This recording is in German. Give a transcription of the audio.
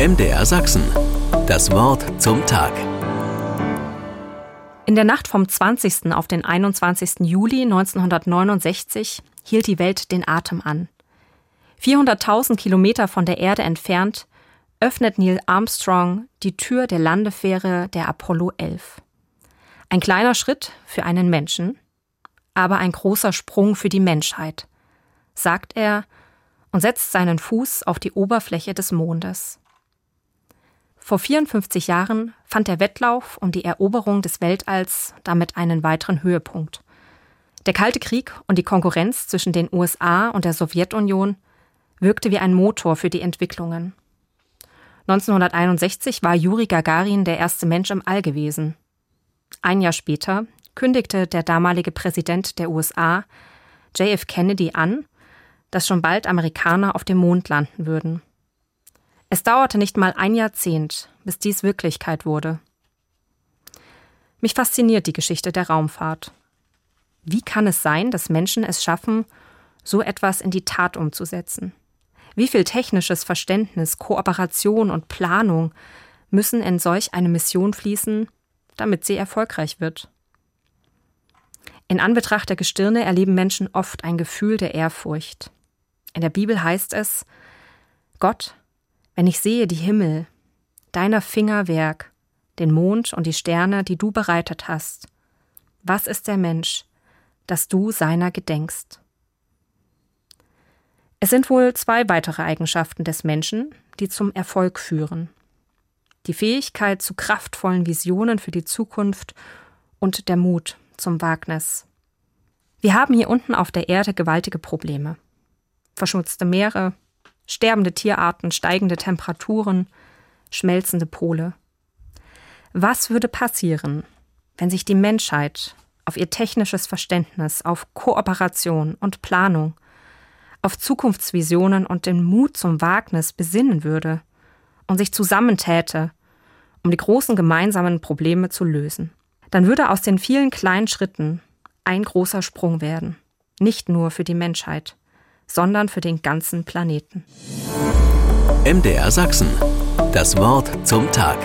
MDR Sachsen. Das Wort zum Tag. In der Nacht vom 20. auf den 21. Juli 1969 hielt die Welt den Atem an. 400.000 Kilometer von der Erde entfernt öffnet Neil Armstrong die Tür der Landefähre der Apollo 11. Ein kleiner Schritt für einen Menschen, aber ein großer Sprung für die Menschheit, sagt er und setzt seinen Fuß auf die Oberfläche des Mondes. Vor 54 Jahren fand der Wettlauf um die Eroberung des Weltalls damit einen weiteren Höhepunkt. Der Kalte Krieg und die Konkurrenz zwischen den USA und der Sowjetunion wirkte wie ein Motor für die Entwicklungen. 1961 war Juri Gagarin der erste Mensch im All gewesen. Ein Jahr später kündigte der damalige Präsident der USA, JF Kennedy, an, dass schon bald Amerikaner auf dem Mond landen würden. Es dauerte nicht mal ein Jahrzehnt, bis dies Wirklichkeit wurde. Mich fasziniert die Geschichte der Raumfahrt. Wie kann es sein, dass Menschen es schaffen, so etwas in die Tat umzusetzen? Wie viel technisches Verständnis, Kooperation und Planung müssen in solch eine Mission fließen, damit sie erfolgreich wird? In Anbetracht der Gestirne erleben Menschen oft ein Gefühl der Ehrfurcht. In der Bibel heißt es, Gott, wenn ich sehe die Himmel, deiner Finger Werk, den Mond und die Sterne, die du bereitet hast, was ist der Mensch, dass du seiner gedenkst? Es sind wohl zwei weitere Eigenschaften des Menschen, die zum Erfolg führen. Die Fähigkeit zu kraftvollen Visionen für die Zukunft und der Mut zum Wagnis. Wir haben hier unten auf der Erde gewaltige Probleme. Verschmutzte Meere, sterbende Tierarten, steigende Temperaturen, schmelzende Pole. Was würde passieren, wenn sich die Menschheit auf ihr technisches Verständnis, auf Kooperation und Planung, auf Zukunftsvisionen und den Mut zum Wagnis besinnen würde und sich zusammentäte, um die großen gemeinsamen Probleme zu lösen? Dann würde aus den vielen kleinen Schritten ein großer Sprung werden, nicht nur für die Menschheit, sondern für den ganzen Planeten. MDR Sachsen. Das Wort zum Tag.